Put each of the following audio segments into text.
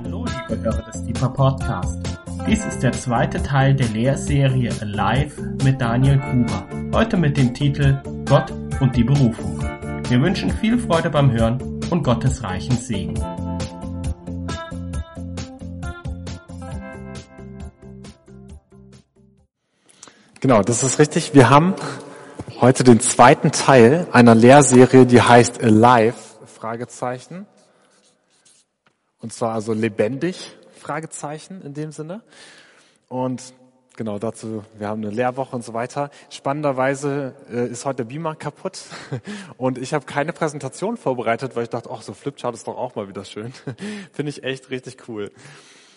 Hallo, liebe Hörer des Deeper Podcast. Dies ist der zweite Teil der Lehrserie Alive mit Daniel Gruber. Heute mit dem Titel Gott und die Berufung. Wir wünschen viel Freude beim Hören und Gottes reichen Segen. Genau, das ist richtig. Wir haben heute den zweiten Teil einer Lehrserie, die heißt Alive, Fragezeichen. Und zwar also lebendig, Fragezeichen in dem Sinne. Und genau dazu, wir haben eine Lehrwoche und so weiter. Spannenderweise äh, ist heute der Beamer kaputt und ich habe keine Präsentation vorbereitet, weil ich dachte, ach, so Flipchart ist doch auch mal wieder schön. Finde ich echt richtig cool.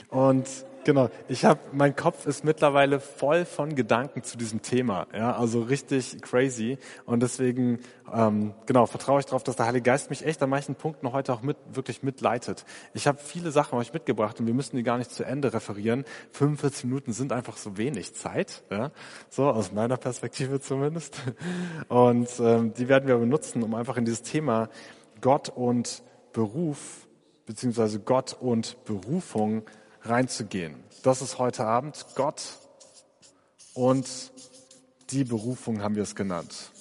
Und genau, ich habe, mein Kopf ist mittlerweile voll von Gedanken zu diesem Thema, ja, also richtig crazy. Und deswegen, ähm, genau, vertraue ich darauf, dass der Heilige Geist mich echt an manchen Punkten heute auch mit, wirklich mitleitet. Ich habe viele Sachen euch mitgebracht und wir müssen die gar nicht zu Ende referieren. 45 Minuten sind einfach so wenig Zeit, ja, so aus meiner Perspektive zumindest. Und ähm, die werden wir benutzen, um einfach in dieses Thema Gott und Beruf beziehungsweise Gott und Berufung reinzugehen. Das ist heute Abend Gott und die Berufung haben wir es genannt.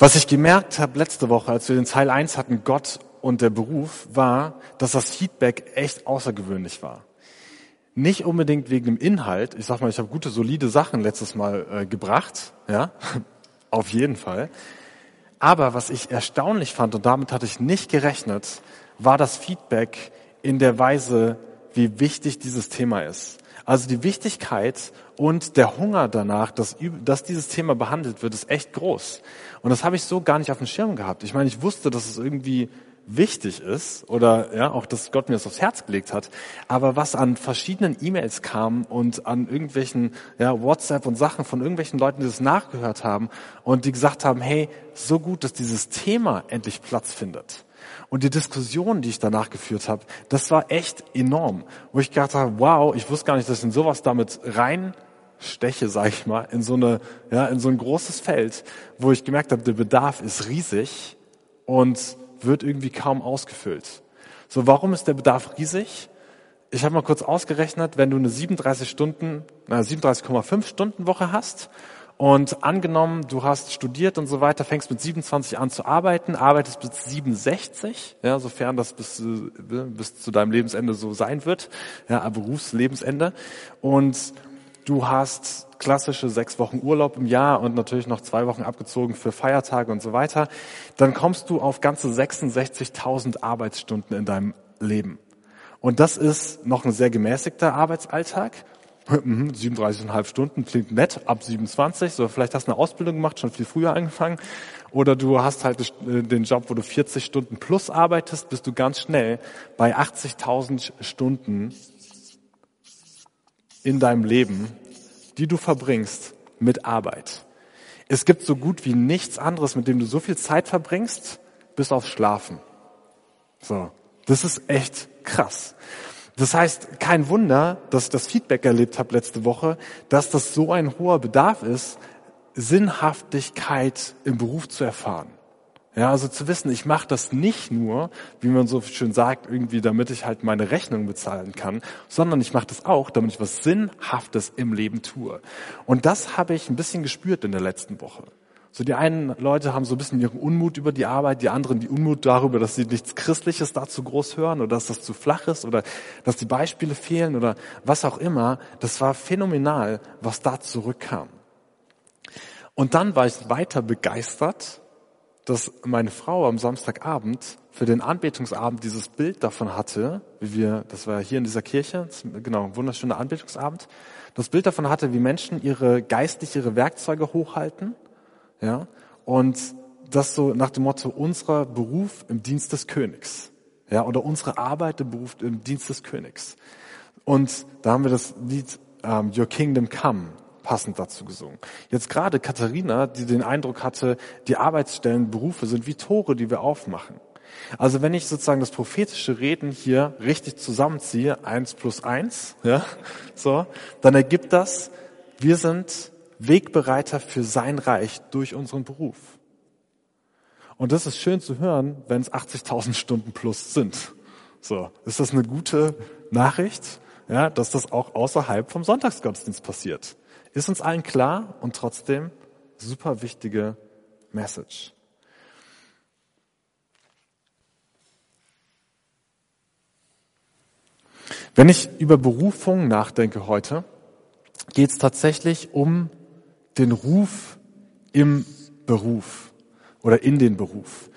Was ich gemerkt habe letzte Woche, als wir den Teil 1 hatten, Gott und der Beruf, war, dass das Feedback echt außergewöhnlich war. Nicht unbedingt wegen dem Inhalt. Ich sag mal, ich habe gute, solide Sachen letztes Mal äh, gebracht, ja, auf jeden Fall. Aber was ich erstaunlich fand, und damit hatte ich nicht gerechnet, war das Feedback in der Weise, wie wichtig dieses Thema ist. Also die Wichtigkeit und der Hunger danach, dass, dass dieses Thema behandelt wird, ist echt groß. Und das habe ich so gar nicht auf dem Schirm gehabt. Ich meine, ich wusste, dass es irgendwie wichtig ist oder ja auch, dass Gott mir das aufs Herz gelegt hat. Aber was an verschiedenen E-Mails kam und an irgendwelchen ja, WhatsApp und Sachen von irgendwelchen Leuten, die das nachgehört haben und die gesagt haben, hey, so gut, dass dieses Thema endlich Platz findet. Und die Diskussion, die ich danach geführt habe, das war echt enorm. Wo ich gedacht habe, wow, ich wusste gar nicht, dass ich in sowas damit rein steche, sage ich mal, in so eine, ja, in so ein großes Feld, wo ich gemerkt habe, der Bedarf ist riesig und wird irgendwie kaum ausgefüllt. So, warum ist der Bedarf riesig? Ich habe mal kurz ausgerechnet, wenn du eine 37 Stunden, na 37,5 Stunden Woche hast und angenommen, du hast studiert und so weiter, fängst mit 27 an zu arbeiten, arbeitest bis 67, ja, sofern das bis, äh, bis zu deinem Lebensende so sein wird, ja, Berufslebensende. Und du hast klassische sechs Wochen Urlaub im Jahr und natürlich noch zwei Wochen abgezogen für Feiertage und so weiter, dann kommst du auf ganze 66.000 Arbeitsstunden in deinem Leben. Und das ist noch ein sehr gemäßigter Arbeitsalltag. 37,5 mhm, Stunden klingt nett, ab 27, so vielleicht hast du eine Ausbildung gemacht, schon viel früher angefangen. Oder du hast halt äh, den Job, wo du 40 Stunden plus arbeitest, bist du ganz schnell bei 80.000 Stunden in deinem Leben, die du verbringst mit Arbeit. Es gibt so gut wie nichts anderes, mit dem du so viel Zeit verbringst, bis auf Schlafen. So. Das ist echt krass. Das heißt, kein Wunder, dass ich das Feedback erlebt habe letzte Woche, dass das so ein hoher Bedarf ist, Sinnhaftigkeit im Beruf zu erfahren. Ja, also zu wissen, ich mache das nicht nur, wie man so schön sagt, irgendwie, damit ich halt meine Rechnung bezahlen kann, sondern ich mache das auch, damit ich was Sinnhaftes im Leben tue. Und das habe ich ein bisschen gespürt in der letzten Woche. So die einen Leute haben so ein bisschen ihren Unmut über die Arbeit, die anderen die Unmut darüber, dass sie nichts Christliches dazu groß hören oder dass das zu flach ist oder dass die Beispiele fehlen oder was auch immer. Das war phänomenal, was da zurückkam. Und dann war ich weiter begeistert dass meine Frau am Samstagabend für den Anbetungsabend dieses Bild davon hatte, wie wir, das war hier in dieser Kirche, genau, ein wunderschöner Anbetungsabend, das Bild davon hatte, wie Menschen ihre geistlich ihre Werkzeuge hochhalten, ja, und das so nach dem Motto unserer Beruf im Dienst des Königs, ja, oder unsere Arbeit im Beruf im Dienst des Königs. Und da haben wir das Lied um, Your Kingdom Come passend dazu gesungen. Jetzt gerade Katharina, die den Eindruck hatte, die Arbeitsstellen, Berufe sind wie Tore, die wir aufmachen. Also wenn ich sozusagen das prophetische Reden hier richtig zusammenziehe, eins plus eins, ja, so, dann ergibt das, wir sind Wegbereiter für sein Reich durch unseren Beruf. Und das ist schön zu hören, wenn es 80.000 Stunden plus sind. So, ist das eine gute Nachricht, ja, dass das auch außerhalb vom Sonntagsgottesdienst passiert? Ist uns allen klar und trotzdem super wichtige Message. Wenn ich über Berufung nachdenke heute, geht es tatsächlich um den Ruf im Beruf oder in den Beruf.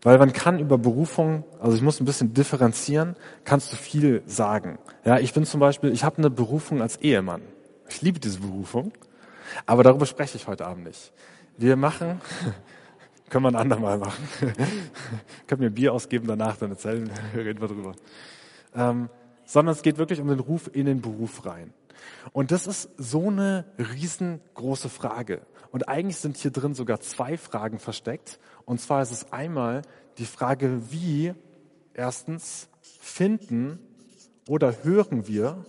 Weil man kann über Berufung, also ich muss ein bisschen differenzieren, kannst du viel sagen. Ja, ich bin zum Beispiel, ich habe eine Berufung als Ehemann. Ich liebe diese Berufung, aber darüber spreche ich heute Abend nicht. Wir machen, können wir ein andermal machen. ich kann mir Bier ausgeben danach, dann erzählen, reden wir drüber. Ähm, sondern es geht wirklich um den Ruf in den Beruf rein. Und das ist so eine riesengroße Frage. Und eigentlich sind hier drin sogar zwei Fragen versteckt. Und zwar ist es einmal die Frage, wie erstens finden oder hören wir,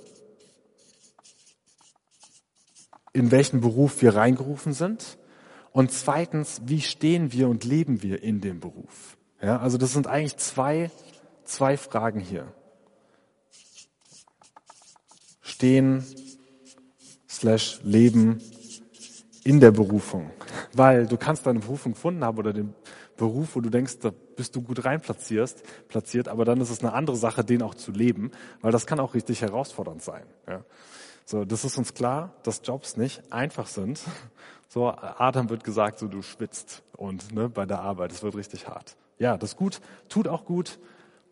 in welchen Beruf wir reingerufen sind. Und zweitens, wie stehen wir und leben wir in dem Beruf? Ja, also das sind eigentlich zwei, zwei Fragen hier. Stehen slash Leben in der Berufung. Weil du kannst deine Berufung gefunden haben oder den Beruf, wo du denkst, da bist du gut rein platziert, aber dann ist es eine andere Sache, den auch zu leben, weil das kann auch richtig herausfordernd sein. Ja. So, das ist uns klar, dass Jobs nicht einfach sind. So, Adam wird gesagt, so du schwitzt und ne, bei der Arbeit, es wird richtig hart. Ja, das gut, tut auch gut,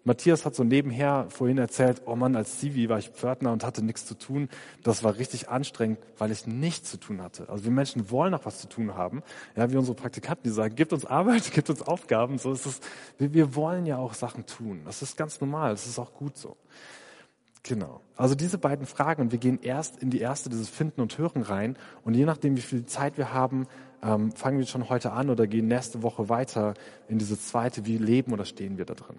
Matthias hat so nebenher vorhin erzählt, oh Mann, als Zivi war ich Pförtner und hatte nichts zu tun. Das war richtig anstrengend, weil ich nichts zu tun hatte. Also wir Menschen wollen auch was zu tun haben. Ja, wie unsere Praktikanten, die sagen, gibt uns Arbeit, gibt uns Aufgaben. So ist es. Wir, wir wollen ja auch Sachen tun. Das ist ganz normal. Das ist auch gut so. Genau. Also diese beiden Fragen und wir gehen erst in die erste, dieses Finden und Hören rein und je nachdem, wie viel Zeit wir haben, ähm, fangen wir schon heute an oder gehen nächste Woche weiter in diese zweite, wie leben oder stehen wir da drin.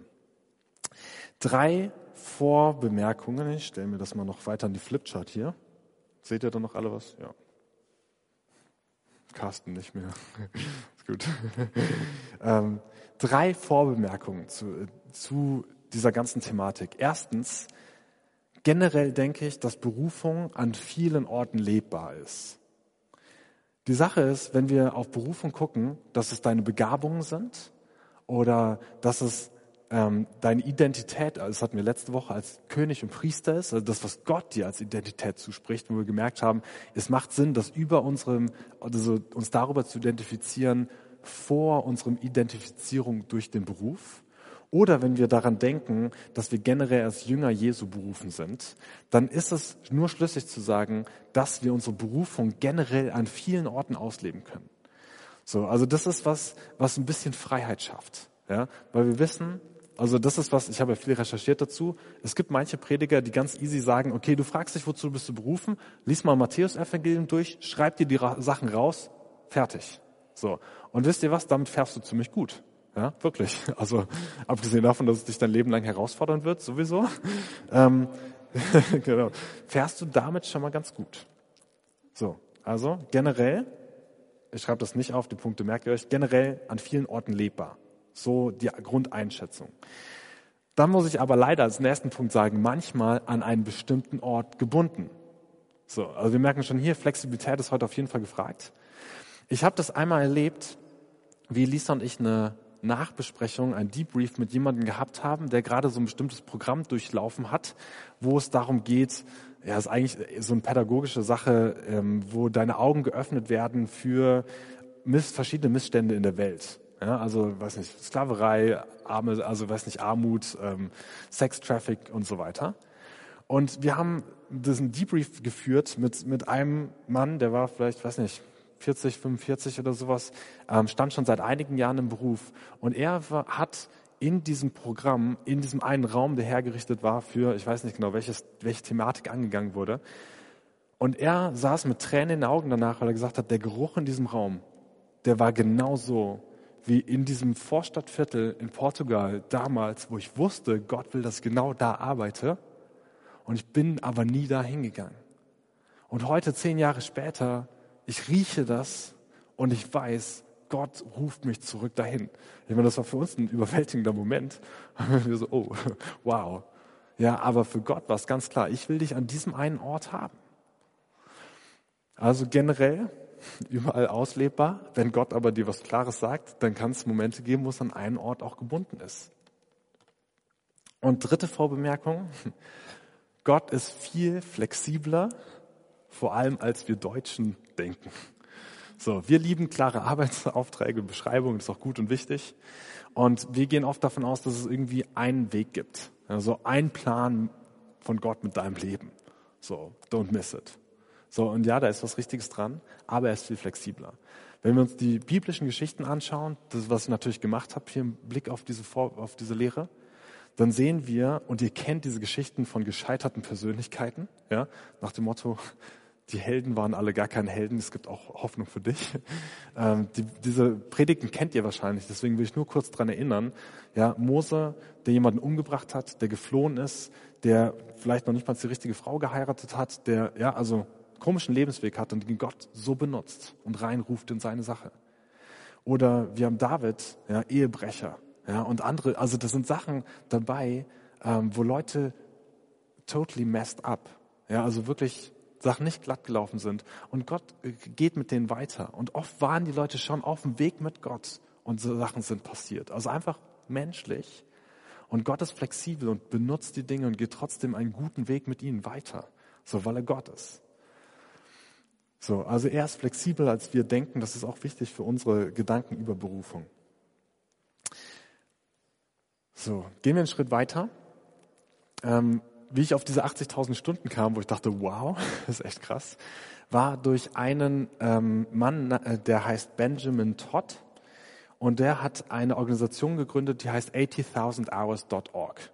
Drei Vorbemerkungen. Ich stelle mir das mal noch weiter an die Flipchart hier. Seht ihr da noch alle was? Ja. Carsten nicht mehr. Ist gut. ähm, drei Vorbemerkungen zu, zu dieser ganzen Thematik. Erstens, generell denke ich, dass Berufung an vielen Orten lebbar ist. Die Sache ist, wenn wir auf Berufung gucken, dass es deine Begabungen sind oder dass es ähm, deine Identität, also das hatten wir letzte Woche als König und Priester ist, also das, was Gott dir als Identität zuspricht, wo wir gemerkt haben, es macht Sinn, das über unserem, also uns darüber zu identifizieren, vor unserem Identifizierung durch den Beruf. Oder wenn wir daran denken, dass wir generell als Jünger Jesu berufen sind, dann ist es nur schlüssig zu sagen, dass wir unsere Berufung generell an vielen Orten ausleben können. So, also das ist was, was ein bisschen Freiheit schafft. Ja, weil wir wissen, also das ist was, ich habe ja viel recherchiert dazu. Es gibt manche Prediger, die ganz easy sagen, okay, du fragst dich, wozu bist du berufen, lies mal Matthäus-Evangelium durch, schreib dir die Sachen raus, fertig. So. Und wisst ihr was, damit fährst du ziemlich gut. Ja, wirklich. Also abgesehen davon, dass es dich dein Leben lang herausfordern wird, sowieso, ähm, genau, fährst du damit schon mal ganz gut. So, also generell, ich schreibe das nicht auf, die Punkte merkt ihr euch, generell an vielen Orten lebbar. So die Grundeinschätzung. Dann muss ich aber leider als nächsten Punkt sagen, manchmal an einen bestimmten Ort gebunden. So, also wir merken schon hier, Flexibilität ist heute auf jeden Fall gefragt. Ich habe das einmal erlebt, wie Lisa und ich eine Nachbesprechung, ein Debrief mit jemandem gehabt haben, der gerade so ein bestimmtes Programm durchlaufen hat, wo es darum geht, ja, ist eigentlich so eine pädagogische Sache, ähm, wo deine Augen geöffnet werden für miss verschiedene Missstände in der Welt. Ja, also, weiß nicht, Sklaverei, Arme, also, weiß nicht, Armut, ähm, Sex Traffic und so weiter. Und wir haben diesen Debrief geführt mit, mit einem Mann, der war vielleicht, weiß nicht, 40, 45 oder sowas, ähm, stand schon seit einigen Jahren im Beruf. Und er war, hat in diesem Programm, in diesem einen Raum, der hergerichtet war für, ich weiß nicht genau, welches, welche Thematik angegangen wurde. Und er saß mit Tränen in den Augen danach, weil er gesagt hat, der Geruch in diesem Raum, der war genau so, wie in diesem Vorstadtviertel in Portugal damals, wo ich wusste, Gott will, dass ich genau da arbeite. Und ich bin aber nie da hingegangen. Und heute, zehn Jahre später, ich rieche das und ich weiß, Gott ruft mich zurück dahin. Ich meine, das war für uns ein überwältigender Moment. Wir so, oh, wow. Ja, aber für Gott war es ganz klar, ich will dich an diesem einen Ort haben. Also generell überall auslebbar. Wenn Gott aber dir was Klares sagt, dann kann es Momente geben, wo es an einen Ort auch gebunden ist. Und dritte Vorbemerkung. Gott ist viel flexibler, vor allem als wir Deutschen denken. So, wir lieben klare Arbeitsaufträge, Beschreibungen, das ist auch gut und wichtig. Und wir gehen oft davon aus, dass es irgendwie einen Weg gibt. Also ein Plan von Gott mit deinem Leben. So, don't miss it. So, und ja, da ist was Richtiges dran, aber er ist viel flexibler. Wenn wir uns die biblischen Geschichten anschauen, das was ich natürlich gemacht habe, hier im Blick auf diese, Vor auf diese Lehre, dann sehen wir, und ihr kennt diese Geschichten von gescheiterten Persönlichkeiten, ja, nach dem Motto, die Helden waren alle gar keine Helden, es gibt auch Hoffnung für dich. Ähm, die, diese Predigten kennt ihr wahrscheinlich, deswegen will ich nur kurz dran erinnern. Ja, Mose, der jemanden umgebracht hat, der geflohen ist, der vielleicht noch nicht mal die richtige Frau geheiratet hat, der ja also komischen Lebensweg hat und den Gott so benutzt und reinruft in seine Sache. Oder wir haben David, ja, Ehebrecher, ja, und andere. Also das sind Sachen dabei, ähm, wo Leute totally messed up, ja, also wirklich Sachen nicht glatt gelaufen sind. Und Gott äh, geht mit denen weiter. Und oft waren die Leute schon auf dem Weg mit Gott und so Sachen sind passiert. Also einfach menschlich. Und Gott ist flexibel und benutzt die Dinge und geht trotzdem einen guten Weg mit ihnen weiter. So, weil er Gott ist. So, also er ist flexibel, als wir denken. Das ist auch wichtig für unsere Gedanken über Berufung. So, gehen wir einen Schritt weiter. Ähm, wie ich auf diese 80.000 Stunden kam, wo ich dachte, wow, das ist echt krass, war durch einen ähm, Mann, äh, der heißt Benjamin Todd und der hat eine Organisation gegründet, die heißt 80.000hours.org.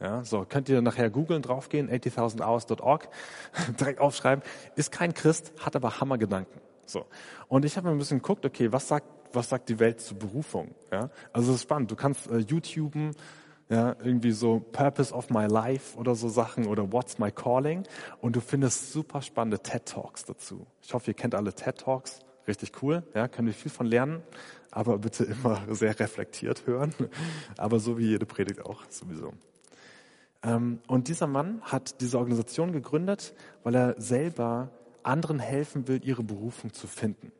Ja, so könnt ihr nachher googeln, draufgehen, 80.000hours.org, direkt aufschreiben. Ist kein Christ, hat aber Hammergedanken. So. Und ich habe mir ein bisschen geguckt, okay, was sagt, was sagt die Welt zur Berufung? Ja, also es ist spannend. Du kannst äh, YouTuben, ja, irgendwie so Purpose of my life oder so Sachen oder What's my calling und du findest super spannende TED Talks dazu. Ich hoffe, ihr kennt alle TED Talks, richtig cool, ja, können wir viel von lernen, aber bitte immer sehr reflektiert hören, aber so wie jede Predigt auch sowieso. Ähm, und dieser Mann hat diese Organisation gegründet, weil er selber anderen helfen will, ihre Berufung zu finden.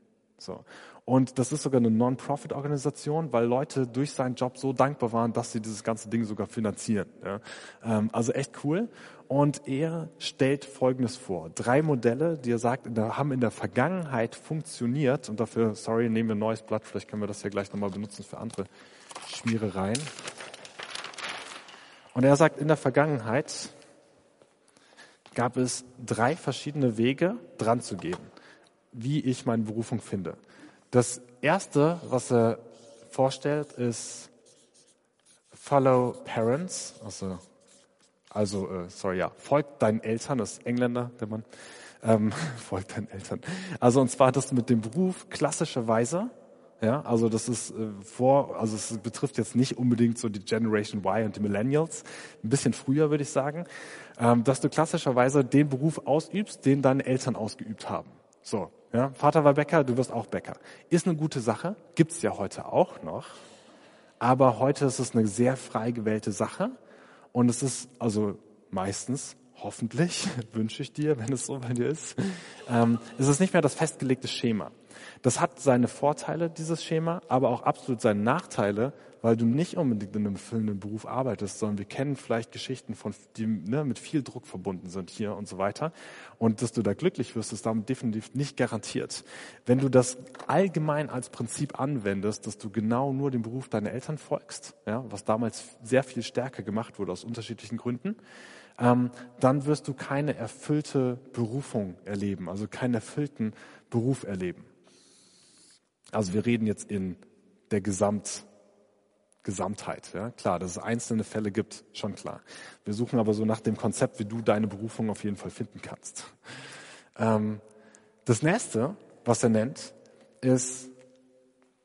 So. Und das ist sogar eine Non-Profit-Organisation, weil Leute durch seinen Job so dankbar waren, dass sie dieses ganze Ding sogar finanzieren. Ja. Ähm, also echt cool. Und er stellt Folgendes vor. Drei Modelle, die er sagt, haben in der Vergangenheit funktioniert. Und dafür, sorry, nehmen wir ein neues Blatt. Vielleicht können wir das ja gleich nochmal benutzen für andere Schmierereien. Und er sagt, in der Vergangenheit gab es drei verschiedene Wege, dran zu gehen, wie ich meine Berufung finde. Das erste, was er vorstellt, ist Follow Parents, also, also äh, sorry, ja, folgt deinen Eltern, das ist Engländer, der Mann, ähm, folgt deinen Eltern. Also und zwar das mit dem Beruf klassischerweise, ja, also das ist äh, vor, also es betrifft jetzt nicht unbedingt so die Generation Y und die Millennials, ein bisschen früher würde ich sagen, ähm, dass du klassischerweise den Beruf ausübst, den deine Eltern ausgeübt haben. So, ja, Vater war Bäcker, du wirst auch Bäcker. Ist eine gute Sache, gibt's ja heute auch noch. Aber heute ist es eine sehr frei gewählte Sache. Und es ist also meistens, hoffentlich, wünsche ich dir, wenn es so bei dir ist, ähm, ist es nicht mehr das festgelegte Schema. Das hat seine Vorteile, dieses Schema, aber auch absolut seine Nachteile, weil du nicht unbedingt in einem füllenden Beruf arbeitest, sondern wir kennen vielleicht Geschichten, von, die ne, mit viel Druck verbunden sind hier und so weiter. Und dass du da glücklich wirst, ist damit definitiv nicht garantiert. Wenn du das allgemein als Prinzip anwendest, dass du genau nur dem Beruf deiner Eltern folgst, ja, was damals sehr viel stärker gemacht wurde aus unterschiedlichen Gründen, ähm, dann wirst du keine erfüllte Berufung erleben, also keinen erfüllten Beruf erleben. Also wir reden jetzt in der Gesamt Gesamtheit. Ja? Klar, dass es einzelne Fälle gibt, schon klar. Wir suchen aber so nach dem Konzept, wie du deine Berufung auf jeden Fall finden kannst. Ähm, das nächste, was er nennt, ist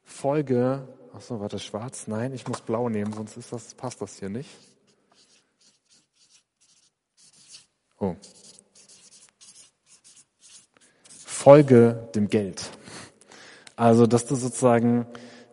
Folge. Ach so, warte, schwarz? Nein, ich muss blau nehmen, sonst ist das, passt das hier nicht. Oh. Folge dem Geld. Also, dass du sozusagen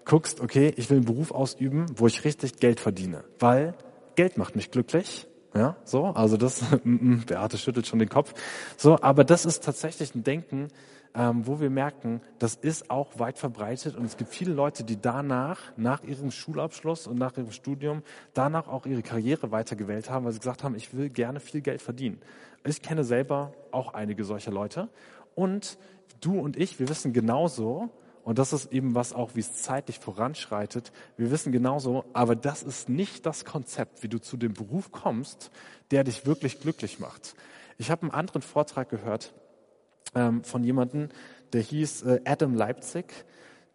guckst, okay, ich will einen Beruf ausüben, wo ich richtig Geld verdiene, weil Geld macht mich glücklich. Ja, so, also das, Beate schüttelt schon den Kopf. So, aber das ist tatsächlich ein Denken, ähm, wo wir merken, das ist auch weit verbreitet und es gibt viele Leute, die danach, nach ihrem Schulabschluss und nach ihrem Studium, danach auch ihre Karriere weitergewählt haben, weil sie gesagt haben, ich will gerne viel Geld verdienen. Ich kenne selber auch einige solcher Leute und du und ich, wir wissen genauso, und das ist eben was auch, wie es zeitlich voranschreitet. Wir wissen genauso, aber das ist nicht das Konzept, wie du zu dem Beruf kommst, der dich wirklich glücklich macht. Ich habe einen anderen Vortrag gehört ähm, von jemandem, der hieß äh, Adam Leipzig,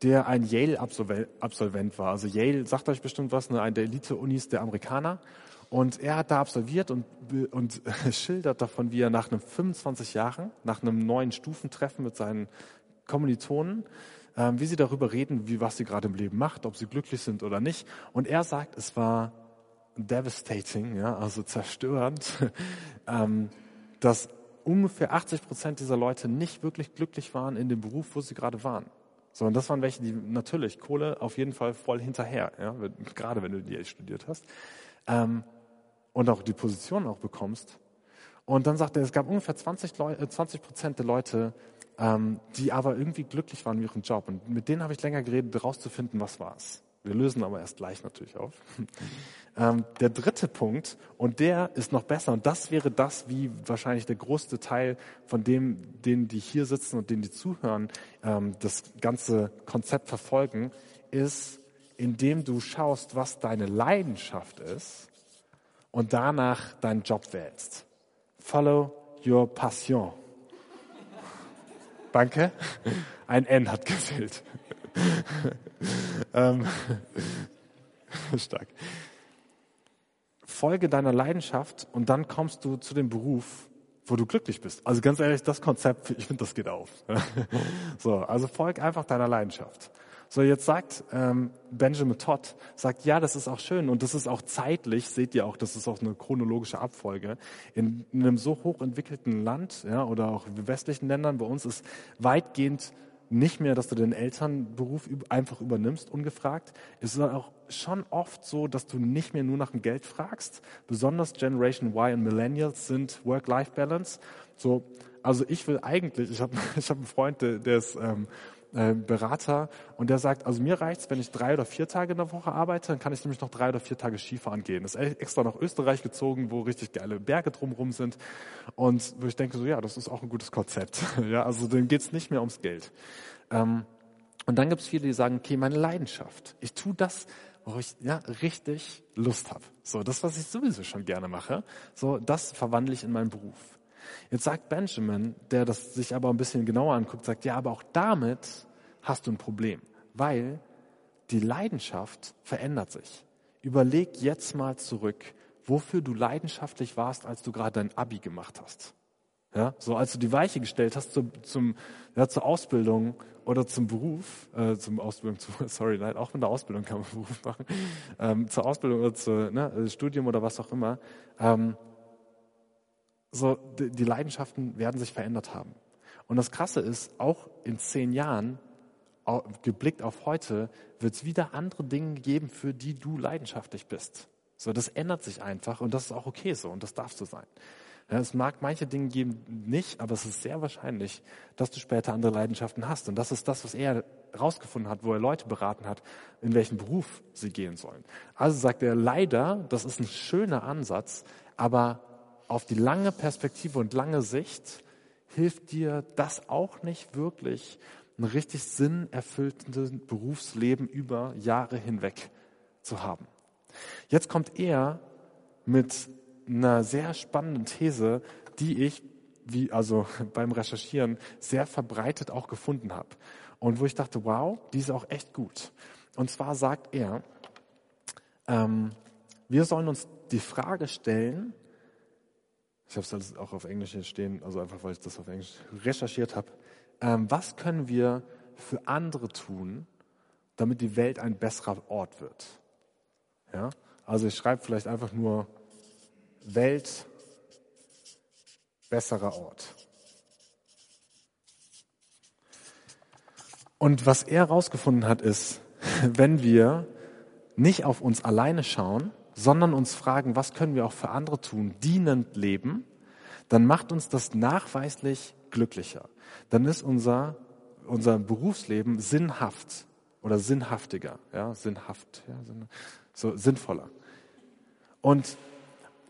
der ein Yale-Absolvent war. Also Yale sagt euch bestimmt was, ne, eine der Elite-Unis der Amerikaner. Und er hat da absolviert und, und schildert davon, wie er nach einem 25 Jahren, nach einem neuen Stufentreffen mit seinen Kommilitonen, ähm, wie sie darüber reden, wie was sie gerade im Leben macht, ob sie glücklich sind oder nicht. Und er sagt, es war devastating, ja, also zerstörend, ähm, dass ungefähr 80 Prozent dieser Leute nicht wirklich glücklich waren in dem Beruf, wo sie gerade waren. Sondern das waren welche, die natürlich Kohle auf jeden Fall voll hinterher, ja, gerade wenn du die studiert hast, ähm, und auch die Position auch bekommst. Und dann sagt er, es gab ungefähr 20 äh, Prozent der Leute, ähm, die aber irgendwie glücklich waren mit ihrem Job. Und mit denen habe ich länger geredet, herauszufinden, was war es. Wir lösen aber erst gleich natürlich auf. ähm, der dritte Punkt, und der ist noch besser, und das wäre das, wie wahrscheinlich der größte Teil von dem, denen, die hier sitzen und denen, die zuhören, ähm, das ganze Konzept verfolgen, ist, indem du schaust, was deine Leidenschaft ist und danach deinen Job wählst. Follow your passion. Danke. Ein N hat gefehlt. ähm, stark. Folge deiner Leidenschaft und dann kommst du zu dem Beruf, wo du glücklich bist. Also ganz ehrlich, das Konzept, ich finde, das geht auf. so, also folg einfach deiner Leidenschaft. So, jetzt sagt ähm, Benjamin Todd, sagt, ja, das ist auch schön und das ist auch zeitlich, seht ihr auch, das ist auch eine chronologische Abfolge. In, in einem so hochentwickelten Land ja, oder auch in westlichen Ländern, bei uns ist weitgehend nicht mehr, dass du den Elternberuf einfach übernimmst, ungefragt. Es ist auch schon oft so, dass du nicht mehr nur nach dem Geld fragst. Besonders Generation Y und Millennials sind Work-Life-Balance. So, also ich will eigentlich, ich habe ich hab einen Freund, der, der ist ähm, äh, Berater und der sagt, also mir reicht's, wenn ich drei oder vier Tage in der Woche arbeite, dann kann ich nämlich noch drei oder vier Tage Skifahren gehen. Das ist extra nach Österreich gezogen, wo richtig geile Berge drumherum sind und wo ich denke so, ja, das ist auch ein gutes Konzept. ja, also dem geht's nicht mehr ums Geld. Ähm, und dann gibt's viele, die sagen, okay, meine Leidenschaft, ich tue das, wo ich ja richtig Lust habe. So, das, was ich sowieso schon gerne mache, so das verwandle ich in meinen Beruf. Jetzt sagt Benjamin, der das sich aber ein bisschen genauer anguckt, sagt, ja, aber auch damit hast du ein Problem, weil die Leidenschaft verändert sich. Überleg jetzt mal zurück, wofür du leidenschaftlich warst, als du gerade dein Abi gemacht hast. Ja, so als du die Weiche gestellt hast zum, zum, ja, zur Ausbildung oder zum Beruf, äh, zum Ausbildung, zu, sorry, nein, auch mit der Ausbildung kann man Beruf machen, ähm, zur Ausbildung oder zu ne, Studium oder was auch immer. Ähm, so, die Leidenschaften werden sich verändert haben. Und das Krasse ist, auch in zehn Jahren, geblickt auf heute, wird es wieder andere Dinge geben, für die du leidenschaftlich bist. So, das ändert sich einfach und das ist auch okay so und das darf so sein. Ja, es mag manche Dinge geben nicht, aber es ist sehr wahrscheinlich, dass du später andere Leidenschaften hast. Und das ist das, was er herausgefunden hat, wo er Leute beraten hat, in welchen Beruf sie gehen sollen. Also sagt er, leider, das ist ein schöner Ansatz, aber auf die lange Perspektive und lange Sicht hilft dir das auch nicht wirklich, ein richtig sinnerfülltes Berufsleben über Jahre hinweg zu haben. Jetzt kommt er mit einer sehr spannenden These, die ich, wie also beim Recherchieren, sehr verbreitet auch gefunden habe. Und wo ich dachte, wow, die ist auch echt gut. Und zwar sagt er, ähm, wir sollen uns die Frage stellen, ich habe es auch auf Englisch hier stehen, also einfach weil ich das auf Englisch recherchiert habe. Ähm, was können wir für andere tun, damit die Welt ein besserer Ort wird? Ja? Also ich schreibe vielleicht einfach nur Welt besserer Ort. Und was er herausgefunden hat, ist, wenn wir nicht auf uns alleine schauen, sondern uns fragen, was können wir auch für andere tun, dienend leben, dann macht uns das nachweislich glücklicher. Dann ist unser, unser Berufsleben sinnhaft oder sinnhaftiger, ja, sinnhaft, ja, so sinnvoller. Und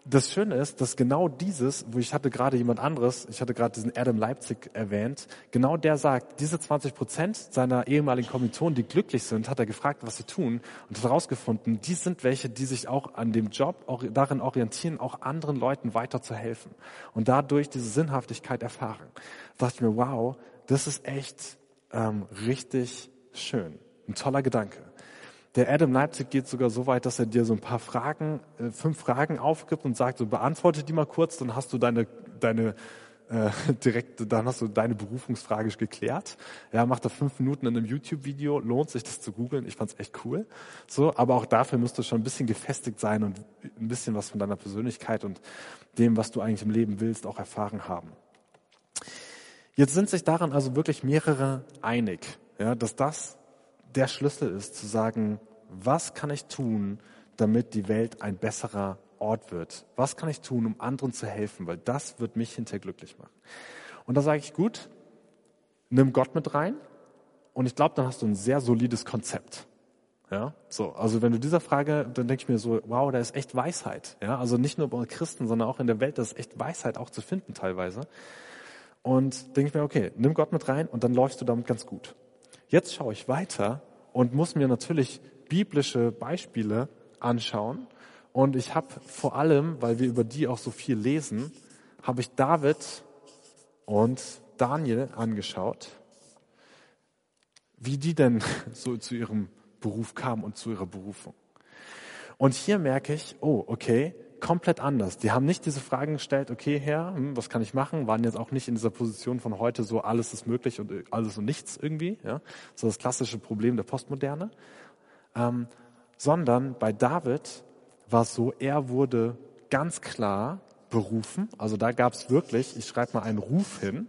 das Schöne ist, dass genau dieses, wo ich hatte gerade jemand anderes, ich hatte gerade diesen Adam Leipzig erwähnt, genau der sagt, diese 20 Prozent seiner ehemaligen Kommilitonen, die glücklich sind, hat er gefragt, was sie tun und hat herausgefunden, die sind welche, die sich auch an dem Job darin orientieren, auch anderen Leuten weiter zu helfen und dadurch diese Sinnhaftigkeit erfahren. Da dachte ich mir, wow, das ist echt ähm, richtig schön, ein toller Gedanke. Der Adam Leipzig geht sogar so weit, dass er dir so ein paar Fragen, äh, fünf Fragen aufgibt und sagt, so beantworte die mal kurz, dann hast du deine, deine äh, direkt, dann hast du deine Berufungsfrage geklärt. Ja, macht er fünf Minuten in einem YouTube-Video, lohnt sich das zu googeln. Ich fand's echt cool. So, aber auch dafür musst du schon ein bisschen gefestigt sein und ein bisschen was von deiner Persönlichkeit und dem, was du eigentlich im Leben willst, auch erfahren haben. Jetzt sind sich daran also wirklich mehrere einig, ja, dass das der Schlüssel ist, zu sagen, was kann ich tun, damit die Welt ein besserer Ort wird? Was kann ich tun, um anderen zu helfen? Weil das wird mich hinterher glücklich machen. Und da sage ich, gut, nimm Gott mit rein. Und ich glaube, dann hast du ein sehr solides Konzept. Ja, so. Also wenn du dieser Frage, dann denke ich mir so, wow, da ist echt Weisheit. Ja, also nicht nur bei Christen, sondern auch in der Welt, da ist echt Weisheit auch zu finden teilweise. Und denke ich mir, okay, nimm Gott mit rein und dann läufst du damit ganz gut. Jetzt schaue ich weiter und muss mir natürlich biblische Beispiele anschauen. Und ich habe vor allem, weil wir über die auch so viel lesen, habe ich David und Daniel angeschaut, wie die denn so zu ihrem Beruf kamen und zu ihrer Berufung. Und hier merke ich, oh, okay, komplett anders. Die haben nicht diese Fragen gestellt, okay, Herr, hm, was kann ich machen? Waren jetzt auch nicht in dieser Position von heute so alles ist möglich und alles und nichts irgendwie. Ja? So das klassische Problem der Postmoderne. Ähm, sondern bei David war es so, er wurde ganz klar berufen. Also da gab es wirklich, ich schreibe mal einen Ruf hin.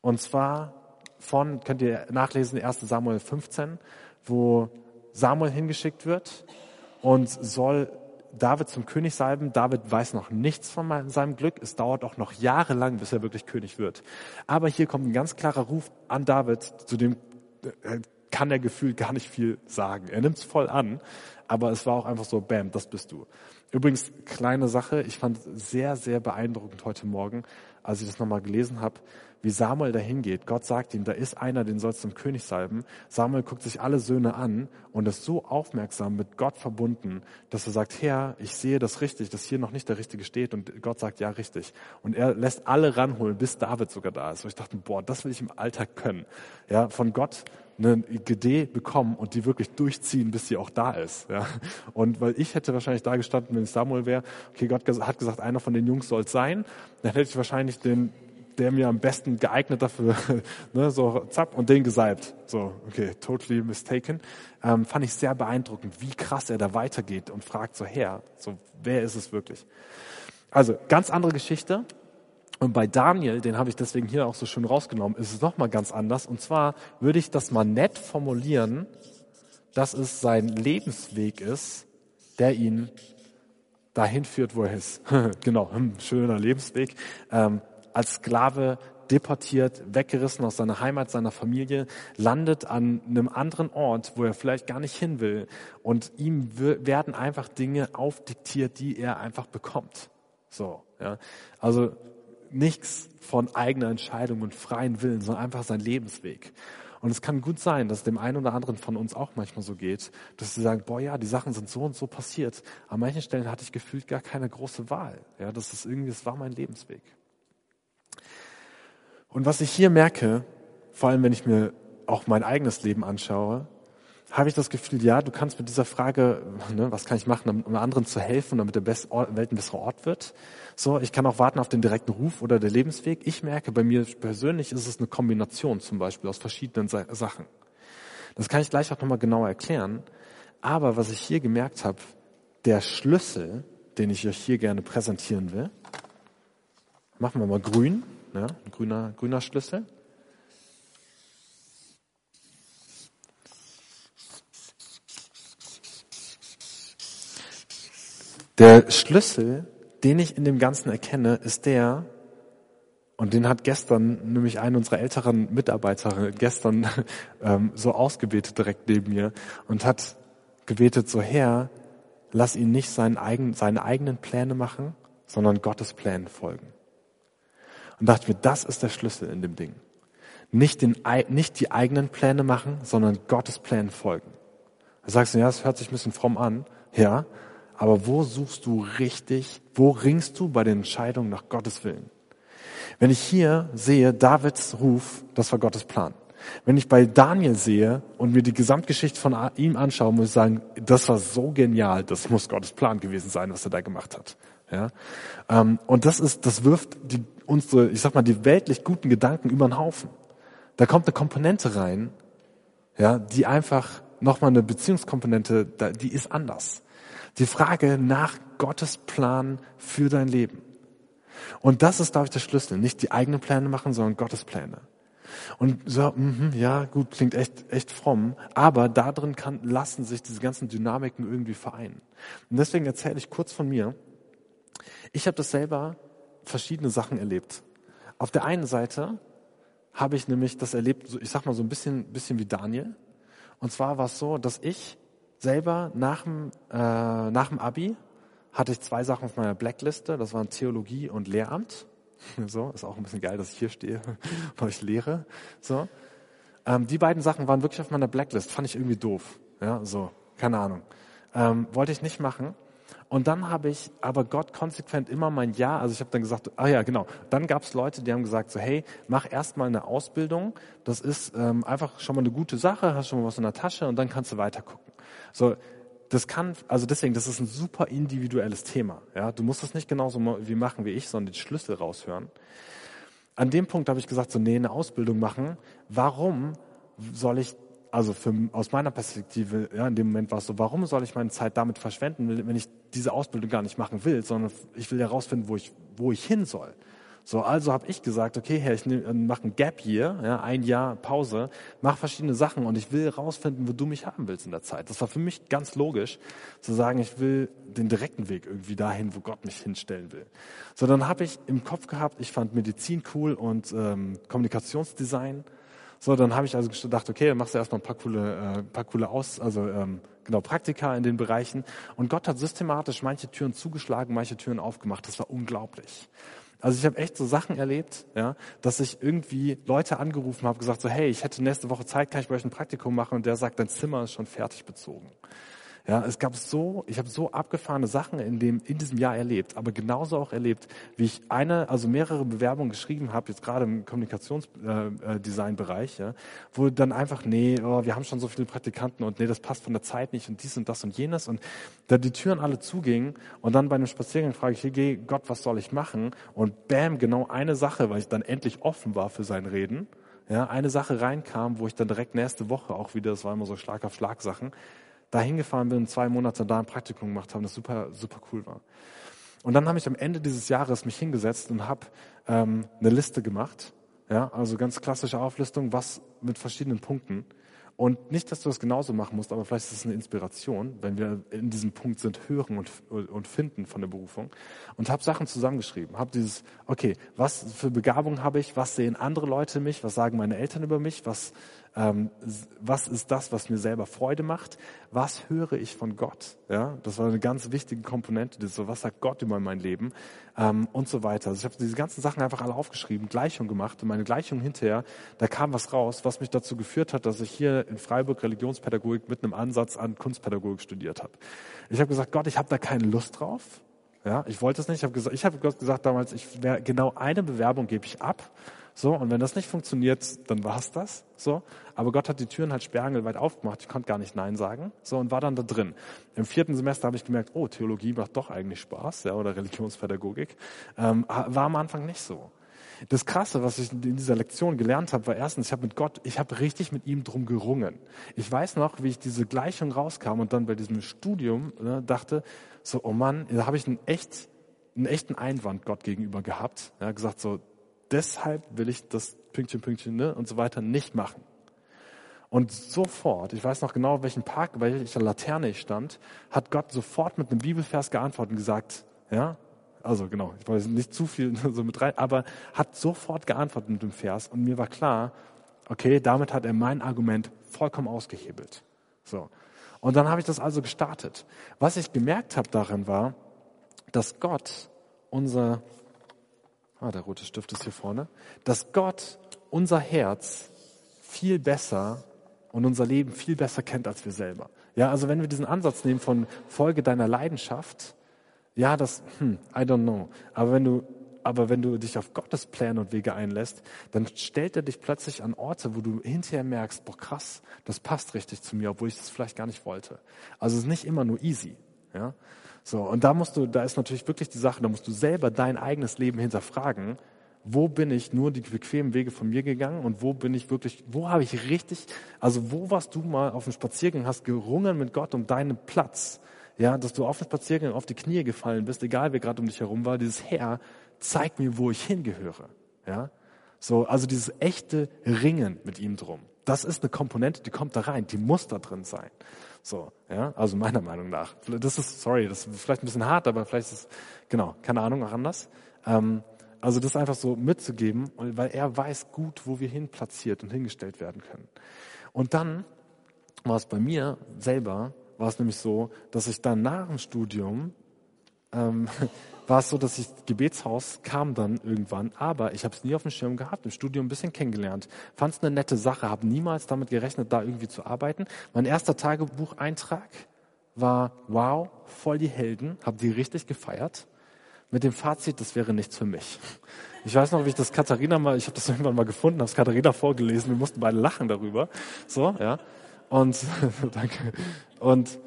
Und zwar von, könnt ihr nachlesen, 1 Samuel 15, wo Samuel hingeschickt wird und soll David zum König salben. David weiß noch nichts von seinem Glück. Es dauert auch noch jahrelang, bis er wirklich König wird. Aber hier kommt ein ganz klarer Ruf an David, zu dem äh, kann er gefühlt gar nicht viel sagen. Er nimmt es voll an, aber es war auch einfach so, bam, das bist du. Übrigens, kleine Sache, ich fand sehr, sehr beeindruckend heute Morgen, als ich das nochmal gelesen habe wie Samuel dahin geht. Gott sagt ihm, da ist einer, den sollst du zum König salben. Samuel guckt sich alle Söhne an und ist so aufmerksam mit Gott verbunden, dass er sagt, Herr, ich sehe das richtig, dass hier noch nicht der Richtige steht und Gott sagt, ja, richtig. Und er lässt alle ranholen, bis David sogar da ist. Und ich dachte, boah, das will ich im Alltag können. Ja, von Gott eine Idee bekommen und die wirklich durchziehen, bis sie auch da ist. Ja. Und weil ich hätte wahrscheinlich da gestanden, wenn ich Samuel wäre, okay, Gott hat gesagt, einer von den Jungs soll es sein, dann hätte ich wahrscheinlich den der mir am besten geeignet dafür, ne, so zapp und den gesalbt. So, okay, totally mistaken. Ähm, fand ich sehr beeindruckend, wie krass er da weitergeht und fragt so her, so wer ist es wirklich? Also ganz andere Geschichte. Und bei Daniel, den habe ich deswegen hier auch so schön rausgenommen, ist es nochmal ganz anders. Und zwar würde ich das mal nett formulieren, dass es sein Lebensweg ist, der ihn dahin führt, wo er ist. genau, hm, schöner Lebensweg. Ähm, als Sklave deportiert, weggerissen aus seiner Heimat, seiner Familie, landet an einem anderen Ort, wo er vielleicht gar nicht hin will. Und ihm werden einfach Dinge aufdiktiert, die er einfach bekommt. So, ja. Also nichts von eigener Entscheidung und freien Willen, sondern einfach sein Lebensweg. Und es kann gut sein, dass es dem einen oder anderen von uns auch manchmal so geht, dass sie sagen, boah, ja, die Sachen sind so und so passiert. An manchen Stellen hatte ich gefühlt gar keine große Wahl. Ja, das ist irgendwie, das war mein Lebensweg. Und was ich hier merke, vor allem wenn ich mir auch mein eigenes Leben anschaue, habe ich das Gefühl, ja, du kannst mit dieser Frage, ne, was kann ich machen, um anderen zu helfen, damit der Welt ein besserer Ort wird. So, ich kann auch warten auf den direkten Ruf oder der Lebensweg. Ich merke, bei mir persönlich ist es eine Kombination zum Beispiel aus verschiedenen Sachen. Das kann ich gleich auch nochmal genauer erklären. Aber was ich hier gemerkt habe, der Schlüssel, den ich euch hier gerne präsentieren will, machen wir mal grün, ja, ein grüner, grüner Schlüssel. Der Schlüssel, den ich in dem Ganzen erkenne, ist der, und den hat gestern nämlich eine unserer älteren Mitarbeiter gestern ähm, so ausgebetet direkt neben mir und hat gebetet so, Herr, lass ihn nicht seinen eigen, seine eigenen Pläne machen, sondern Gottes Plänen folgen. Und dachte mir, das ist der Schlüssel in dem Ding. Nicht, den, nicht die eigenen Pläne machen, sondern Gottes Plänen folgen. Da sagst du, ja, das hört sich ein bisschen fromm an. Ja, aber wo suchst du richtig, wo ringst du bei den Entscheidungen nach Gottes Willen? Wenn ich hier sehe, Davids Ruf, das war Gottes Plan. Wenn ich bei Daniel sehe und mir die Gesamtgeschichte von ihm anschaue, muss ich sagen, das war so genial, das muss Gottes Plan gewesen sein, was er da gemacht hat. Ja? Ähm, und das ist, das wirft die, unsere, ich sag mal, die weltlich guten Gedanken über den Haufen. Da kommt eine Komponente rein, ja, die einfach nochmal eine Beziehungskomponente, die ist anders. Die Frage nach Gottes Plan für dein Leben. Und das ist, glaube ich, der Schlüssel. Nicht die eigenen Pläne machen, sondern Gottes Pläne. Und so, mh, ja, gut, klingt echt, echt fromm, aber darin kann, lassen sich diese ganzen Dynamiken irgendwie vereinen. Und deswegen erzähle ich kurz von mir. Ich habe das selber verschiedene Sachen erlebt. Auf der einen Seite habe ich nämlich das erlebt, ich sag mal so ein bisschen, bisschen wie Daniel. Und zwar war es so, dass ich selber nach dem, äh, nach dem Abi hatte ich zwei Sachen auf meiner Blackliste. Das waren Theologie und Lehramt. So, ist auch ein bisschen geil, dass ich hier stehe und euch lehre. So. Ähm, die beiden Sachen waren wirklich auf meiner Blacklist. Fand ich irgendwie doof. Ja, so, keine Ahnung. Ähm, wollte ich nicht machen. Und dann habe ich aber Gott konsequent immer mein Ja, also ich habe dann gesagt, ah ja, genau. Dann gab es Leute, die haben gesagt so, hey, mach erstmal eine Ausbildung. Das ist ähm, einfach schon mal eine gute Sache, hast schon mal was in der Tasche und dann kannst du weiter gucken. So, das kann, also deswegen, das ist ein super individuelles Thema. Ja, du musst das nicht genauso wie machen wie ich, sondern den Schlüssel raushören. An dem Punkt habe ich gesagt, so, nee, eine Ausbildung machen. Warum soll ich, also für, aus meiner Perspektive, ja, in dem Moment war es so, warum soll ich meine Zeit damit verschwenden, wenn ich diese Ausbildung gar nicht machen will, sondern ich will herausfinden, wo ich, wo ich hin soll. So, also habe ich gesagt, okay, Herr, ich äh, mache ein Gap Year, ja, ein Jahr Pause, mache verschiedene Sachen und ich will rausfinden, wo du mich haben willst in der Zeit. Das war für mich ganz logisch, zu sagen, ich will den direkten Weg irgendwie dahin, wo Gott mich hinstellen will. So, dann habe ich im Kopf gehabt, ich fand Medizin cool und ähm, Kommunikationsdesign. So, dann habe ich also gedacht, okay, machst du erstmal ein paar coole, äh, paar coole Aus, also ähm, genau Praktika in den Bereichen. Und Gott hat systematisch manche Türen zugeschlagen, manche Türen aufgemacht. Das war unglaublich. Also ich habe echt so Sachen erlebt, ja, dass ich irgendwie Leute angerufen habe, gesagt so, hey, ich hätte nächste Woche Zeit, kann ich bei euch ein Praktikum machen? Und der sagt, dein Zimmer ist schon fertig bezogen. Ja, es gab so, ich habe so abgefahrene Sachen in dem in diesem Jahr erlebt, aber genauso auch erlebt, wie ich eine, also mehrere Bewerbungen geschrieben habe, jetzt gerade im Kommunikationsdesign-Bereich, äh, ja, wo dann einfach, nee, oh, wir haben schon so viele Praktikanten und nee, das passt von der Zeit nicht und dies und das und jenes und da die Türen alle zugingen und dann bei einem Spaziergang frage ich, hey Gott, was soll ich machen? Und bam, genau eine Sache, weil ich dann endlich offen war für sein Reden, ja, eine Sache reinkam, wo ich dann direkt nächste Woche auch wieder, das war immer so Schlag auf Schlag Sachen, da hingefahren bin und zwei Monate da ein Praktikum gemacht habe, das super, super cool war. Und dann habe ich am Ende dieses Jahres mich hingesetzt und habe ähm, eine Liste gemacht, ja, also ganz klassische Auflistung, was mit verschiedenen Punkten. Und nicht, dass du das genauso machen musst, aber vielleicht ist es eine Inspiration, wenn wir in diesem Punkt sind, hören und, und finden von der Berufung. Und habe Sachen zusammengeschrieben. Habe dieses, okay, was für Begabung habe ich? Was sehen andere Leute mich? Was sagen meine Eltern über mich? Was ähm, was ist das, was mir selber Freude macht? Was höre ich von Gott? Ja, das war eine ganz wichtige Komponente. Das so, was sagt Gott über mein Leben ähm, und so weiter. Also ich habe diese ganzen Sachen einfach alle aufgeschrieben, Gleichung gemacht und meine Gleichung hinterher, da kam was raus, was mich dazu geführt hat, dass ich hier in Freiburg Religionspädagogik mit einem Ansatz an Kunstpädagogik studiert habe. Ich habe gesagt, Gott, ich habe da keine Lust drauf. Ja, ich wollte es nicht. Ich habe gesagt, ich habe Gott gesagt damals, ich genau eine Bewerbung gebe ich ab so, und wenn das nicht funktioniert, dann war's das. So, aber Gott hat die Türen halt sperrangelweit aufgemacht. Ich konnte gar nicht Nein sagen. So, und war dann da drin. Im vierten Semester habe ich gemerkt, oh, Theologie macht doch eigentlich Spaß, ja, oder Religionspädagogik. Ähm, war am Anfang nicht so. Das Krasse, was ich in dieser Lektion gelernt habe, war erstens, ich habe mit Gott, ich habe richtig mit ihm drum gerungen. Ich weiß noch, wie ich diese Gleichung rauskam und dann bei diesem Studium ne, dachte, so, oh Mann, da habe ich einen echt, einen echten Einwand Gott gegenüber gehabt. Ja, gesagt so, deshalb will ich das Pünktchen, Pünktchen ne, und so weiter nicht machen. Und sofort, ich weiß noch genau, welchen Park, welcher Laterne ich stand, hat Gott sofort mit einem Bibelvers geantwortet und gesagt, ja, also genau, ich wollte nicht zu viel so mit rein, aber hat sofort geantwortet mit dem Vers und mir war klar, okay, damit hat er mein Argument vollkommen ausgehebelt. So. Und dann habe ich das also gestartet. Was ich gemerkt habe darin war, dass Gott unser, ah, der rote Stift ist hier vorne, dass Gott unser Herz viel besser und unser Leben viel besser kennt als wir selber. Ja, also wenn wir diesen Ansatz nehmen von Folge deiner Leidenschaft, ja, das, hm, I don't know. Aber wenn du, aber wenn du dich auf Gottes Pläne und Wege einlässt, dann stellt er dich plötzlich an Orte, wo du hinterher merkst, boah, krass, das passt richtig zu mir, obwohl ich das vielleicht gar nicht wollte. Also es ist nicht immer nur easy, ja. So. Und da musst du, da ist natürlich wirklich die Sache, da musst du selber dein eigenes Leben hinterfragen wo bin ich nur die bequemen Wege von mir gegangen und wo bin ich wirklich, wo habe ich richtig, also wo warst du mal auf dem Spaziergang, hast gerungen mit Gott um deinen Platz, ja, dass du auf dem Spaziergang auf die Knie gefallen bist, egal wer gerade um dich herum war, dieses Herr, zeig mir, wo ich hingehöre, ja. So, also dieses echte Ringen mit ihm drum. Das ist eine Komponente, die kommt da rein, die muss da drin sein. So, ja, also meiner Meinung nach. Das ist, sorry, das ist vielleicht ein bisschen hart, aber vielleicht ist, genau, keine Ahnung, auch anders. Ähm, also das einfach so mitzugeben, weil er weiß gut, wo wir hin platziert und hingestellt werden können. Und dann war es bei mir selber, war es nämlich so, dass ich dann nach dem Studium ähm, war es so, dass ich Gebetshaus kam dann irgendwann, aber ich habe es nie auf dem Schirm gehabt, im Studium ein bisschen kennengelernt, fand es eine nette Sache, habe niemals damit gerechnet, da irgendwie zu arbeiten. Mein erster Tagebucheintrag war, wow, voll die Helden, habe die richtig gefeiert mit dem Fazit, das wäre nichts für mich. Ich weiß noch, wie ich das Katharina mal, ich habe das irgendwann mal gefunden, habe es Katharina vorgelesen, wir mussten beide lachen darüber. So, ja. Und danke. Und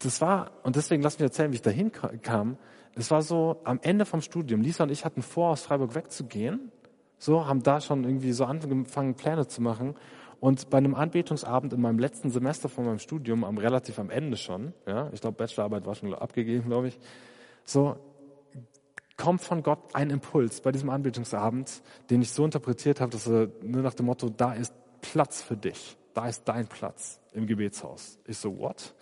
das war, und deswegen lass mich erzählen, wie ich dahin kam. Es war so, am Ende vom Studium, Lisa und ich hatten vor, aus Freiburg wegzugehen. So, haben da schon irgendwie so angefangen, Pläne zu machen. Und bei einem Anbetungsabend in meinem letzten Semester von meinem Studium, am relativ am Ende schon, ja, ich glaube, Bachelorarbeit war schon abgegeben, glaube ich, so, kommt von Gott ein Impuls bei diesem Anbetungsabend, den ich so interpretiert habe, dass er nur nach dem Motto, da ist Platz für dich, da ist dein Platz im Gebetshaus. Ich so, what?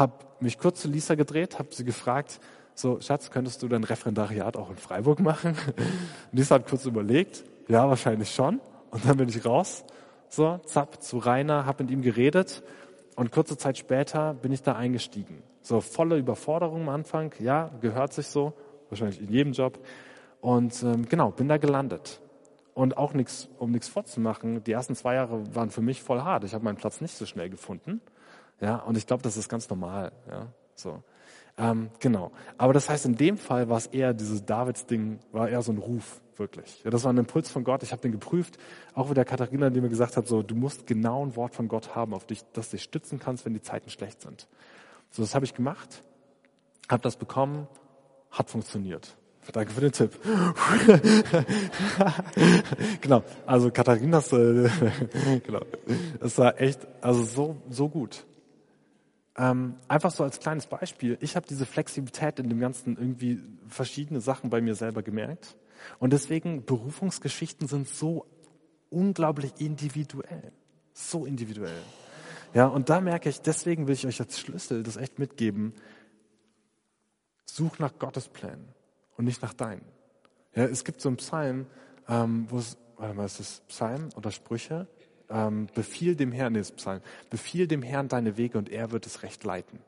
Hab mich kurz zu Lisa gedreht, habe sie gefragt, so, Schatz, könntest du dein Referendariat auch in Freiburg machen? Und Lisa hat kurz überlegt, ja, wahrscheinlich schon. Und dann bin ich raus, so, zapp, zu Rainer, habe mit ihm geredet und kurze Zeit später bin ich da eingestiegen. So volle Überforderung am Anfang, ja, gehört sich so, wahrscheinlich in jedem Job. Und ähm, genau, bin da gelandet. Und auch nichts, um nichts vorzumachen, die ersten zwei Jahre waren für mich voll hart. Ich habe meinen Platz nicht so schnell gefunden. Ja, und ich glaube, das ist ganz normal. Ja, so. Ähm, genau. Aber das heißt, in dem Fall war es eher dieses Davids-Ding, war eher so ein Ruf, wirklich. Ja, das war ein Impuls von Gott. Ich habe den geprüft, auch wieder Katharina, die mir gesagt hat, so, du musst genau ein Wort von Gott haben, auf dich, das dich stützen kannst, wenn die Zeiten schlecht sind. So, das habe ich gemacht, habe das bekommen hat funktioniert. Danke für den Tipp. genau, also Katharinas, äh, genau, es war echt, also so so gut. Ähm, einfach so als kleines Beispiel. Ich habe diese Flexibilität in dem Ganzen irgendwie verschiedene Sachen bei mir selber gemerkt. Und deswegen Berufungsgeschichten sind so unglaublich individuell. So individuell. Ja, und da merke ich, deswegen will ich euch als Schlüssel das echt mitgeben. Such nach Gottes Plänen und nicht nach deinen. Ja, es gibt so einen Psalm, ähm, wo es, warte mal, ist es Psalm oder Sprüche? Ähm, befiehl dem Herrn, nee, ist Psalm, befiehl dem Herrn deine Wege und er wird es recht leiten.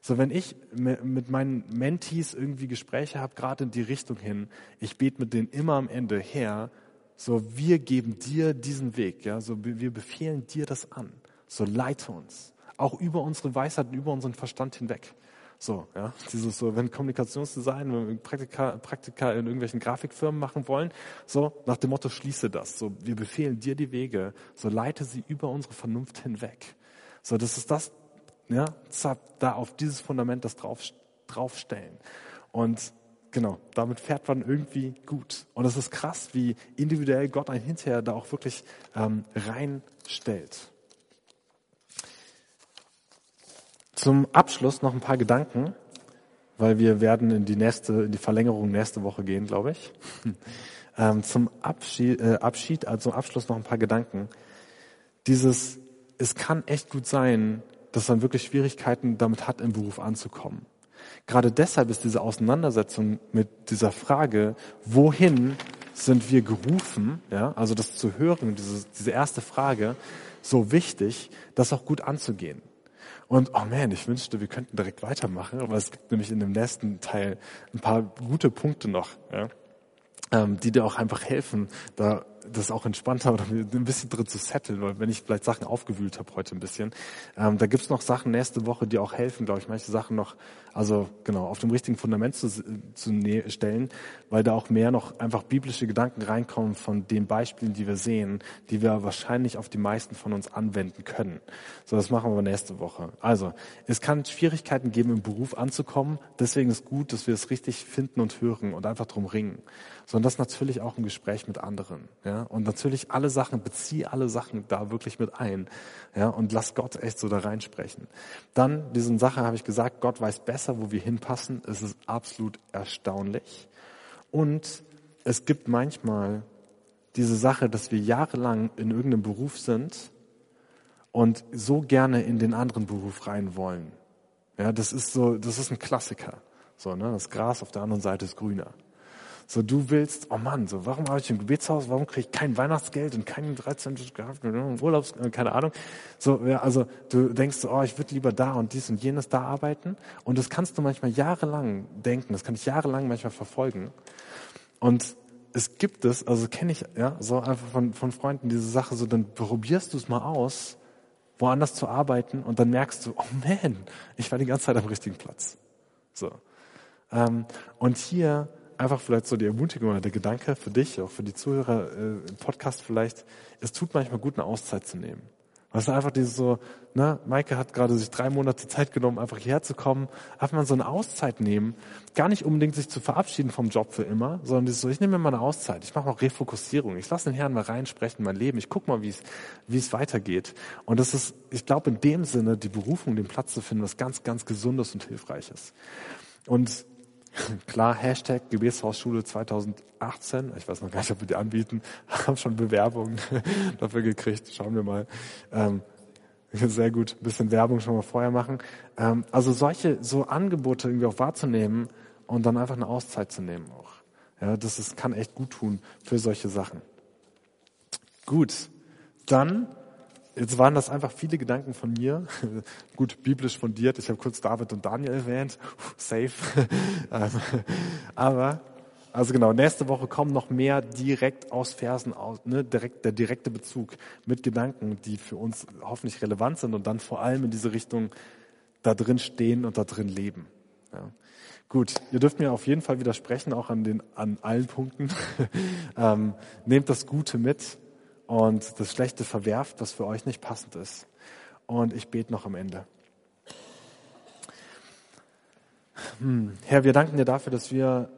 So, wenn ich mit meinen Mentees irgendwie Gespräche habe, gerade in die Richtung hin, ich bete mit denen immer am Ende, Herr, so wir geben dir diesen Weg, ja, so wir befehlen dir das an, so leite uns, auch über unsere Weisheit und über unseren Verstand hinweg. So, ja, dieses so, wenn Kommunikationsdesign, wenn Praktika, Praktika in irgendwelchen Grafikfirmen machen wollen, so nach dem Motto schließe das. So, wir befehlen dir die Wege, so leite sie über unsere Vernunft hinweg. So, das ist das, ja, da auf dieses Fundament das drauf, draufstellen. Und genau, damit fährt man irgendwie gut. Und es ist krass, wie individuell Gott einen hinterher da auch wirklich ähm, reinstellt. Zum Abschluss noch ein paar Gedanken, weil wir werden in die nächste, in die Verlängerung nächste Woche gehen, glaube ich. ähm, zum Abschied, äh, Abschied, also zum Abschluss noch ein paar Gedanken. dieses, es kann echt gut sein, dass man wirklich Schwierigkeiten damit hat, im Beruf anzukommen. Gerade deshalb ist diese Auseinandersetzung mit dieser Frage, wohin sind wir gerufen, ja, also das zu hören, diese, diese erste Frage, so wichtig, das auch gut anzugehen. Und oh man, ich wünschte, wir könnten direkt weitermachen, aber es gibt nämlich in dem nächsten Teil ein paar gute Punkte noch, ja, ähm, die dir auch einfach helfen, da das auch entspannter ein bisschen drin zu setteln, weil wenn ich vielleicht Sachen aufgewühlt habe heute ein bisschen, ähm, da gibt's noch Sachen nächste Woche, die auch helfen, glaube ich, manche Sachen noch, also genau, auf dem richtigen Fundament zu, zu stellen, weil da auch mehr noch einfach biblische Gedanken reinkommen von den Beispielen, die wir sehen, die wir wahrscheinlich auf die meisten von uns anwenden können. So, das machen wir nächste Woche. Also, es kann Schwierigkeiten geben, im Beruf anzukommen, deswegen ist gut, dass wir es richtig finden und hören und einfach drum ringen. Sondern das natürlich auch im Gespräch mit anderen. Ja? und natürlich alle Sachen, beziehe alle Sachen da wirklich mit ein. Ja, und lass Gott echt so da reinsprechen. Dann, diesen Sache habe ich gesagt, Gott weiß besser, wo wir hinpassen. Es ist absolut erstaunlich. Und es gibt manchmal diese Sache, dass wir jahrelang in irgendeinem Beruf sind und so gerne in den anderen Beruf rein wollen. Ja, das ist so, das ist ein Klassiker. So, ne, das Gras auf der anderen Seite ist grüner. So, du willst, oh Mann, so, warum habe ich ein Gebetshaus, warum kriege ich kein Weihnachtsgeld und kein 13. gehabt, Urlaubs, äh, keine Ahnung. So, ja, also du denkst, oh, ich würde lieber da und dies und jenes da arbeiten. Und das kannst du manchmal jahrelang denken, das kann ich jahrelang manchmal verfolgen. Und es gibt es, also kenne ich, ja, so einfach von, von Freunden diese Sache, so dann probierst du es mal aus, woanders zu arbeiten und dann merkst du, oh man, ich war die ganze Zeit am richtigen Platz. So. Ähm, und hier einfach vielleicht so die Ermutigung oder der Gedanke für dich, auch für die Zuhörer äh, im Podcast vielleicht, es tut manchmal gut, eine Auszeit zu nehmen. Was ist einfach dieses so, ne, Maike hat gerade sich drei Monate Zeit genommen, einfach hierher zu kommen, einfach mal so eine Auszeit nehmen, gar nicht unbedingt sich zu verabschieden vom Job für immer, sondern dieses so, ich nehme mir mal eine Auszeit, ich mache mal Refokussierung, ich lasse den Herrn mal reinsprechen in mein Leben, ich guck mal, wie es wie es weitergeht. Und das ist, ich glaube, in dem Sinne die Berufung, den Platz zu finden, was ganz, ganz Gesundes und Hilfreiches. Und Klar, Hashtag Gebetshausschule 2018. Ich weiß noch gar nicht, ob wir die anbieten. Haben schon Bewerbungen dafür gekriegt. Schauen wir mal. Ähm, sehr gut. Ein bisschen Werbung schon mal vorher machen. Ähm, also solche, so Angebote irgendwie auch wahrzunehmen und dann einfach eine Auszeit zu nehmen auch. Ja, das ist, kann echt gut tun für solche Sachen. Gut. Dann Jetzt waren das einfach viele Gedanken von mir. Gut, biblisch fundiert. Ich habe kurz David und Daniel erwähnt. Safe. Ähm, aber, also genau, nächste Woche kommen noch mehr direkt aus Versen, aus, ne, direkt, der direkte Bezug mit Gedanken, die für uns hoffentlich relevant sind und dann vor allem in diese Richtung da drin stehen und da drin leben. Ja. Gut, ihr dürft mir auf jeden Fall widersprechen, auch an, den, an allen Punkten. ähm, nehmt das Gute mit und das Schlechte verwerft, was für euch nicht passend ist. Und ich bete noch am Ende. Hm. Herr, wir danken dir dafür, dass wir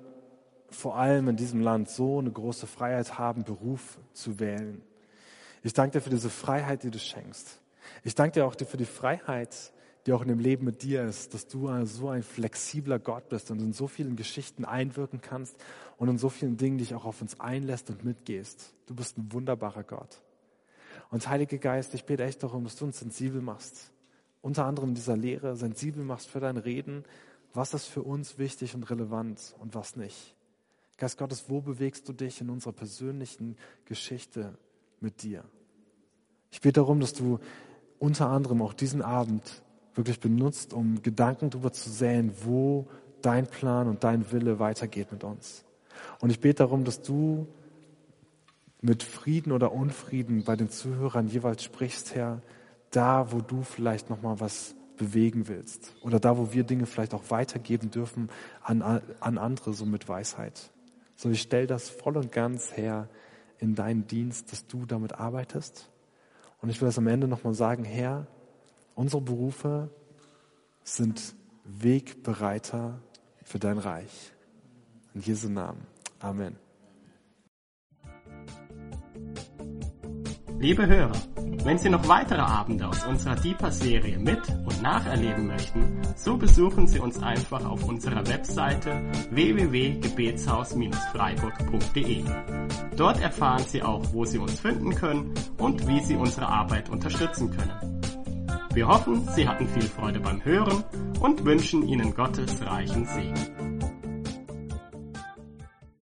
vor allem in diesem Land so eine große Freiheit haben, Beruf zu wählen. Ich danke dir für diese Freiheit, die du schenkst. Ich danke dir auch für die Freiheit, die auch in dem Leben mit dir ist, dass du so ein flexibler Gott bist und in so vielen Geschichten einwirken kannst und in so vielen Dingen dich auch auf uns einlässt und mitgehst. Du bist ein wunderbarer Gott. Und Heilige Geist, ich bete echt darum, dass du uns sensibel machst. Unter anderem in dieser Lehre sensibel machst für dein Reden. Was ist für uns wichtig und relevant und was nicht? Geist Gottes, wo bewegst du dich in unserer persönlichen Geschichte mit dir? Ich bete darum, dass du unter anderem auch diesen Abend wirklich benutzt, um Gedanken darüber zu säen, wo dein Plan und dein Wille weitergeht mit uns. Und ich bete darum, dass du mit Frieden oder Unfrieden bei den Zuhörern jeweils sprichst, Herr, da, wo du vielleicht noch mal was bewegen willst oder da, wo wir Dinge vielleicht auch weitergeben dürfen an, an andere, so mit Weisheit. So, ich stelle das voll und ganz her in deinen Dienst, dass du damit arbeitest. Und ich will das am Ende noch mal sagen, Herr, Unsere Berufe sind Wegbereiter für dein Reich. In Jesu Namen. Amen. Liebe Hörer, Wenn Sie noch weitere Abende aus unserer Deeper-Serie mit und nacherleben möchten, so besuchen Sie uns einfach auf unserer Webseite www.gebetshaus-freiburg.de. Dort erfahren Sie auch, wo Sie uns finden können und wie Sie unsere Arbeit unterstützen können. Wir hoffen, Sie hatten viel Freude beim Hören und wünschen Ihnen Gottes reichen Segen.